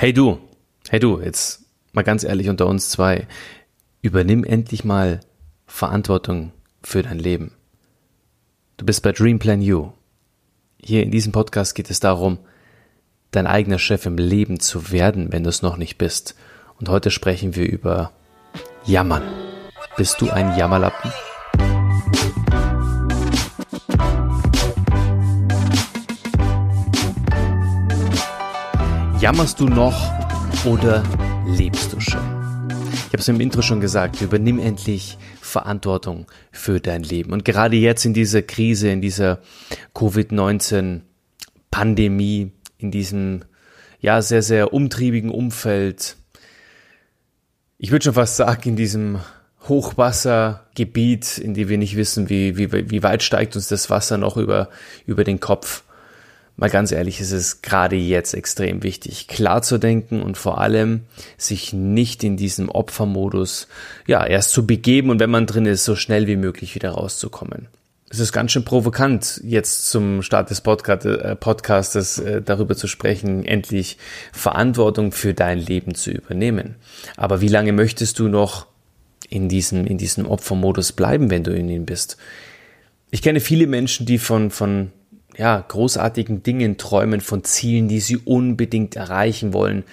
Hey du, hey du, jetzt mal ganz ehrlich unter uns zwei, übernimm endlich mal Verantwortung für dein Leben. Du bist bei Dream Plan You. Hier in diesem Podcast geht es darum, dein eigener Chef im Leben zu werden, wenn du es noch nicht bist. Und heute sprechen wir über Jammern. Bist du ein Jammerlappen? Jammerst du noch oder lebst du schon? Ich habe es im Intro schon gesagt, übernimm endlich Verantwortung für dein Leben. Und gerade jetzt in dieser Krise, in dieser Covid-19-Pandemie, in diesem ja sehr, sehr umtriebigen Umfeld, ich würde schon fast sagen, in diesem Hochwassergebiet, in dem wir nicht wissen, wie, wie, wie weit steigt uns das Wasser noch über, über den Kopf mal ganz ehrlich, ist es gerade jetzt extrem wichtig, klar zu denken und vor allem sich nicht in diesem Opfermodus, ja, erst zu begeben und wenn man drin ist, so schnell wie möglich wieder rauszukommen. Es ist ganz schön provokant, jetzt zum Start des Podcast, äh, Podcastes äh, darüber zu sprechen, endlich Verantwortung für dein Leben zu übernehmen. Aber wie lange möchtest du noch in diesem, in diesem Opfermodus bleiben, wenn du in ihm bist? Ich kenne viele Menschen, die von, von ja, großartigen Dingen träumen, von Zielen, die sie unbedingt erreichen wollen,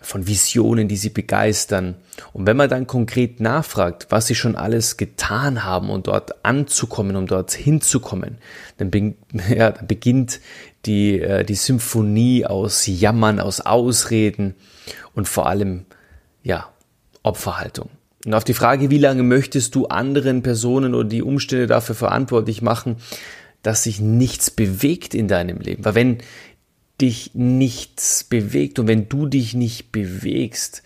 von Visionen, die sie begeistern. Und wenn man dann konkret nachfragt, was sie schon alles getan haben, um dort anzukommen, um dort hinzukommen, dann, be ja, dann beginnt die, äh, die Symphonie aus Jammern, aus Ausreden und vor allem, ja, Opferhaltung. Und auf die Frage, wie lange möchtest du anderen Personen oder die Umstände dafür verantwortlich machen, dass sich nichts bewegt in deinem Leben. Weil wenn dich nichts bewegt und wenn du dich nicht bewegst,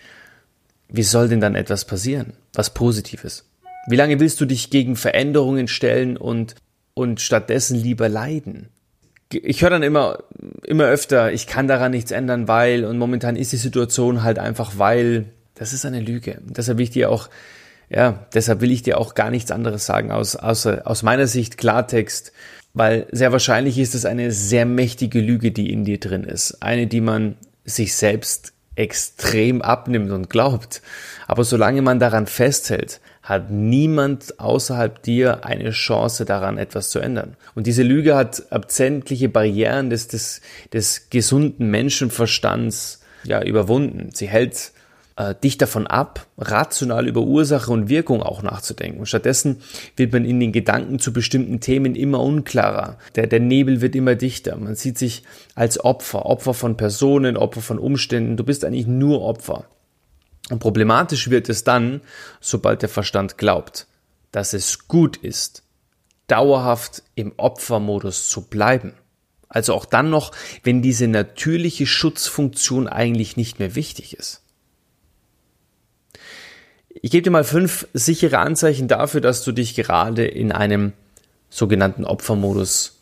wie soll denn dann etwas passieren? Was Positives? Wie lange willst du dich gegen Veränderungen stellen und, und stattdessen lieber leiden? Ich höre dann immer, immer öfter, ich kann daran nichts ändern, weil, und momentan ist die Situation halt einfach, weil, das ist eine Lüge. deshalb will ich dir auch, ja, deshalb will ich dir auch gar nichts anderes sagen, aus, außer, aus meiner Sicht Klartext weil sehr wahrscheinlich ist es eine sehr mächtige Lüge, die in dir drin ist. Eine, die man sich selbst extrem abnimmt und glaubt. Aber solange man daran festhält, hat niemand außerhalb dir eine Chance daran, etwas zu ändern. Und diese Lüge hat sämtliche Barrieren des, des, des gesunden Menschenverstands ja überwunden. Sie hält äh, dich davon ab, rational über Ursache und Wirkung auch nachzudenken. stattdessen wird man in den Gedanken zu bestimmten Themen immer unklarer. Der, der Nebel wird immer dichter. Man sieht sich als Opfer, Opfer von Personen, Opfer von Umständen. Du bist eigentlich nur Opfer. Und problematisch wird es dann, sobald der Verstand glaubt, dass es gut ist, dauerhaft im Opfermodus zu bleiben. Also auch dann noch, wenn diese natürliche Schutzfunktion eigentlich nicht mehr wichtig ist. Ich gebe dir mal fünf sichere Anzeichen dafür, dass du dich gerade in einem sogenannten Opfermodus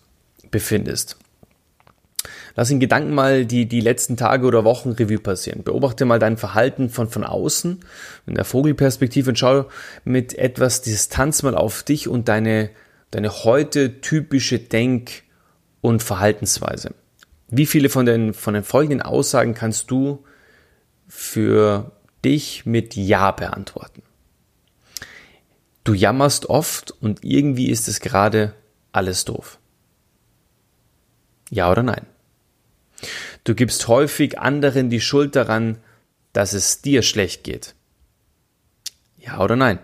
befindest. Lass in Gedanken mal die, die letzten Tage oder Wochen Revue passieren. Beobachte mal dein Verhalten von, von außen, in der Vogelperspektive und schau mit etwas Distanz mal auf dich und deine, deine heute typische Denk- und Verhaltensweise. Wie viele von den, von den folgenden Aussagen kannst du für dich mit Ja beantworten. Du jammerst oft und irgendwie ist es gerade alles doof. Ja oder nein? Du gibst häufig anderen die Schuld daran, dass es dir schlecht geht. Ja oder nein?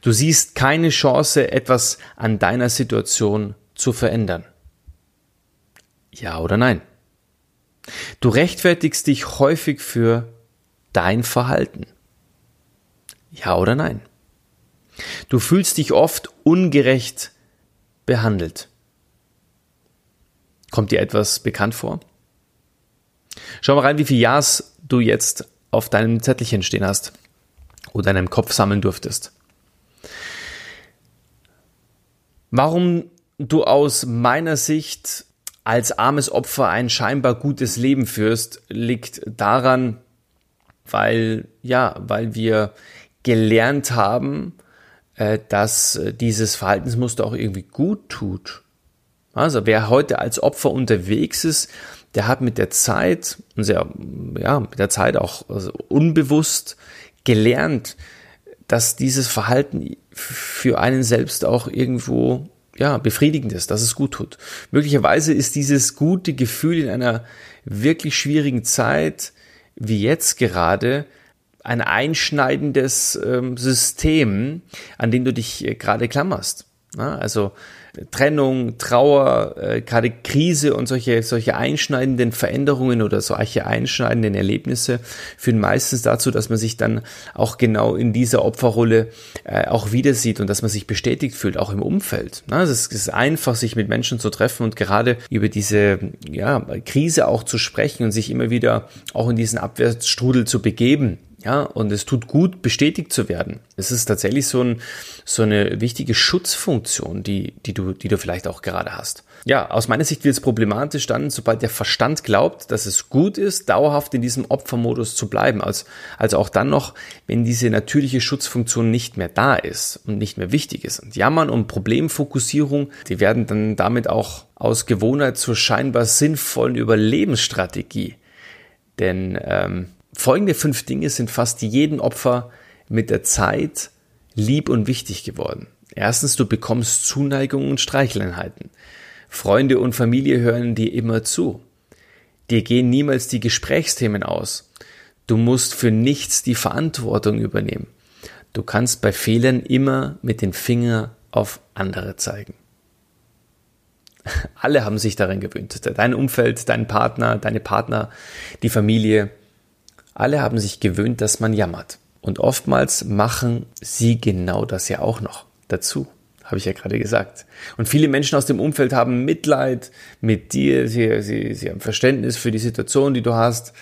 Du siehst keine Chance, etwas an deiner Situation zu verändern. Ja oder nein? Du rechtfertigst dich häufig für dein Verhalten? Ja oder nein? Du fühlst dich oft ungerecht behandelt. Kommt dir etwas bekannt vor? Schau mal rein, wie viele Ja's du jetzt auf deinem Zettelchen stehen hast oder deinem Kopf sammeln durftest. Warum du aus meiner Sicht als armes Opfer ein scheinbar gutes Leben führst, liegt daran, weil, ja, weil wir gelernt haben, äh, dass äh, dieses Verhaltensmuster auch irgendwie gut tut. Also wer heute als Opfer unterwegs ist, der hat mit der Zeit, sehr, ja, mit der Zeit auch also unbewusst gelernt, dass dieses Verhalten für einen selbst auch irgendwo ja, befriedigend ist, dass es gut tut. Möglicherweise ist dieses gute Gefühl in einer wirklich schwierigen Zeit wie jetzt gerade ein einschneidendes ähm, System, an dem du dich äh, gerade klammerst. Also Trennung, Trauer, äh, gerade Krise und solche, solche einschneidenden Veränderungen oder solche einschneidenden Erlebnisse führen meistens dazu, dass man sich dann auch genau in dieser Opferrolle äh, auch wieder sieht und dass man sich bestätigt fühlt, auch im Umfeld. Es, ist, es ist einfach, sich mit Menschen zu treffen und gerade über diese ja, Krise auch zu sprechen und sich immer wieder auch in diesen Abwärtsstrudel zu begeben ja, und es tut gut, bestätigt zu werden. Es ist tatsächlich so, ein, so eine wichtige Schutzfunktion, die, die, du, die du vielleicht auch gerade hast. Ja, aus meiner Sicht wird es problematisch dann, sobald der Verstand glaubt, dass es gut ist, dauerhaft in diesem Opfermodus zu bleiben. Also, also auch dann noch, wenn diese natürliche Schutzfunktion nicht mehr da ist und nicht mehr wichtig ist. Und Jammern und Problemfokussierung, die werden dann damit auch aus Gewohnheit zur scheinbar sinnvollen Überlebensstrategie. Denn ähm, Folgende fünf Dinge sind fast jedem Opfer mit der Zeit lieb und wichtig geworden. Erstens, du bekommst Zuneigung und Streicheleinheiten. Freunde und Familie hören dir immer zu. Dir gehen niemals die Gesprächsthemen aus. Du musst für nichts die Verantwortung übernehmen. Du kannst bei Fehlern immer mit dem Finger auf andere zeigen. Alle haben sich daran gewöhnt. Dein Umfeld, dein Partner, deine Partner, die Familie, alle haben sich gewöhnt, dass man jammert. Und oftmals machen sie genau das ja auch noch dazu. Habe ich ja gerade gesagt. Und viele Menschen aus dem Umfeld haben Mitleid mit dir. Sie, sie, sie haben Verständnis für die Situation, die du hast.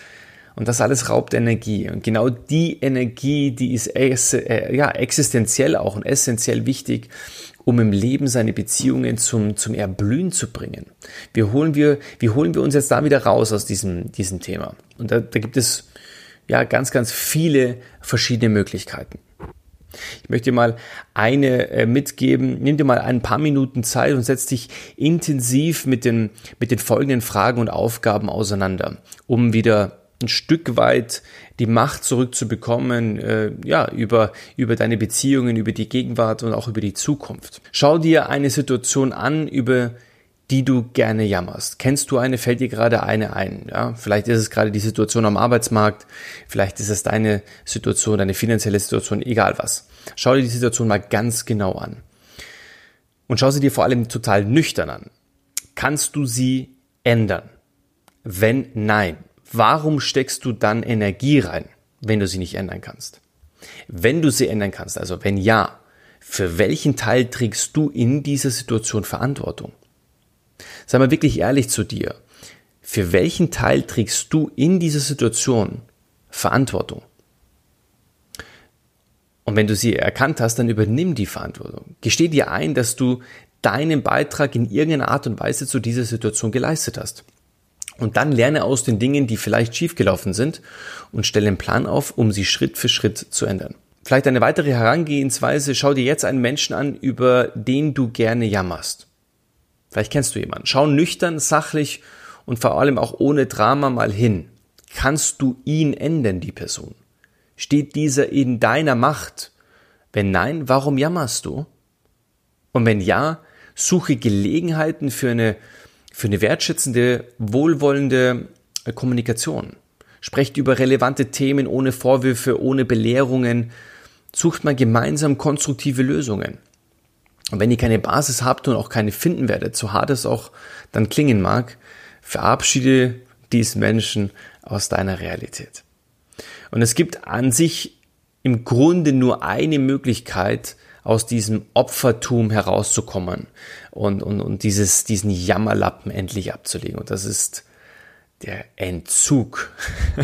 Und das alles raubt Energie. Und genau die Energie, die ist äh, ja, existenziell auch und essentiell wichtig, um im Leben seine Beziehungen zum, zum Erblühen zu bringen. Wie holen wir, wie holen wir uns jetzt da wieder raus aus diesem, diesem Thema? Und da, da gibt es ja, ganz, ganz viele verschiedene Möglichkeiten. Ich möchte dir mal eine äh, mitgeben. Nimm dir mal ein paar Minuten Zeit und setz dich intensiv mit den, mit den folgenden Fragen und Aufgaben auseinander, um wieder ein Stück weit die Macht zurückzubekommen, äh, ja, über, über deine Beziehungen, über die Gegenwart und auch über die Zukunft. Schau dir eine Situation an, über die du gerne jammerst? Kennst du eine? Fällt dir gerade eine ein? Ja, vielleicht ist es gerade die Situation am Arbeitsmarkt, vielleicht ist es deine Situation, deine finanzielle Situation, egal was. Schau dir die Situation mal ganz genau an. Und schau sie dir vor allem total nüchtern an. Kannst du sie ändern? Wenn nein, warum steckst du dann Energie rein, wenn du sie nicht ändern kannst? Wenn du sie ändern kannst, also wenn ja, für welchen Teil trägst du in dieser Situation Verantwortung? Sei mal wirklich ehrlich zu dir. Für welchen Teil trägst du in dieser Situation Verantwortung? Und wenn du sie erkannt hast, dann übernimm die Verantwortung. Gesteh dir ein, dass du deinen Beitrag in irgendeiner Art und Weise zu dieser Situation geleistet hast. Und dann lerne aus den Dingen, die vielleicht schiefgelaufen sind und stelle einen Plan auf, um sie Schritt für Schritt zu ändern. Vielleicht eine weitere Herangehensweise, schau dir jetzt einen Menschen an, über den du gerne jammerst. Vielleicht kennst du jemanden. Schau nüchtern, sachlich und vor allem auch ohne Drama mal hin. Kannst du ihn ändern, die Person? Steht dieser in deiner Macht? Wenn nein, warum jammerst du? Und wenn ja, suche Gelegenheiten für eine, für eine wertschätzende, wohlwollende äh, Kommunikation. Sprecht über relevante Themen ohne Vorwürfe, ohne Belehrungen. Sucht mal gemeinsam konstruktive Lösungen. Und wenn ihr keine Basis habt und auch keine finden werdet, so hart es auch dann klingen mag, verabschiede diesen Menschen aus deiner Realität. Und es gibt an sich im Grunde nur eine Möglichkeit, aus diesem Opfertum herauszukommen und, und, und dieses, diesen Jammerlappen endlich abzulegen. Und das ist der Entzug.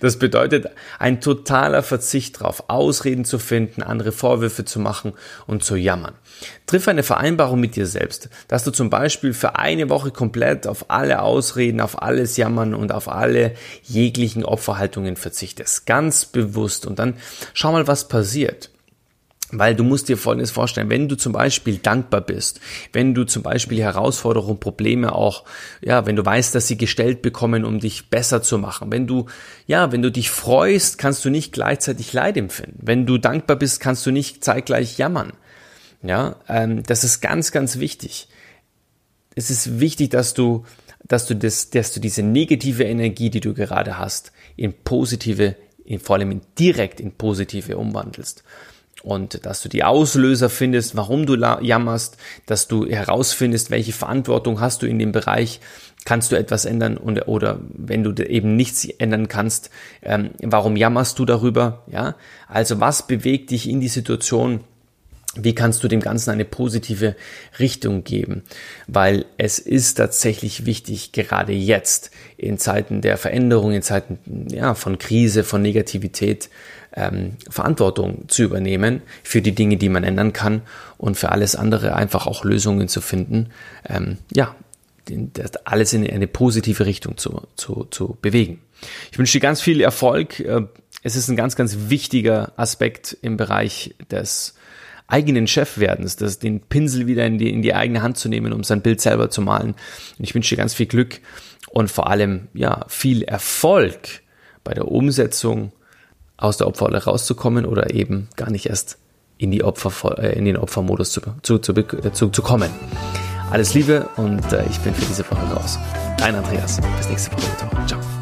Das bedeutet ein totaler Verzicht darauf, Ausreden zu finden, andere Vorwürfe zu machen und zu jammern. Triff eine Vereinbarung mit dir selbst, dass du zum Beispiel für eine Woche komplett auf alle Ausreden, auf alles Jammern und auf alle jeglichen Opferhaltungen verzichtest. Ganz bewusst. Und dann schau mal, was passiert. Weil du musst dir Folgendes vorstellen, wenn du zum Beispiel dankbar bist, wenn du zum Beispiel Herausforderungen, Probleme auch, ja, wenn du weißt, dass sie gestellt bekommen, um dich besser zu machen, wenn du, ja, wenn du dich freust, kannst du nicht gleichzeitig Leid empfinden. Wenn du dankbar bist, kannst du nicht zeitgleich jammern. Ja, ähm, das ist ganz, ganz wichtig. Es ist wichtig, dass du, dass du das, dass du diese negative Energie, die du gerade hast, in positive, in, vor allem in, direkt in positive umwandelst und dass du die Auslöser findest, warum du jammerst, dass du herausfindest, welche Verantwortung hast du in dem Bereich, kannst du etwas ändern und, oder wenn du eben nichts ändern kannst, ähm, warum jammerst du darüber, ja? Also was bewegt dich in die Situation, wie kannst du dem Ganzen eine positive Richtung geben? Weil es ist tatsächlich wichtig, gerade jetzt in Zeiten der Veränderung, in Zeiten ja, von Krise, von Negativität, ähm, Verantwortung zu übernehmen für die Dinge, die man ändern kann und für alles andere einfach auch Lösungen zu finden. Ähm, ja, alles in eine positive Richtung zu, zu, zu bewegen. Ich wünsche dir ganz viel Erfolg. Äh, es ist ein ganz, ganz wichtiger Aspekt im Bereich des eigenen Chefwerdens, das, den Pinsel wieder in die, in die eigene Hand zu nehmen, um sein Bild selber zu malen. Und ich wünsche dir ganz viel Glück und vor allem, ja, viel Erfolg bei der Umsetzung aus der Opferrolle rauszukommen oder eben gar nicht erst in, die Opfer, äh, in den Opfermodus zu, zu, zu, zu, zu kommen. Alles Liebe und äh, ich bin für diese Woche raus. Dein Andreas. Bis nächste Woche. Ciao.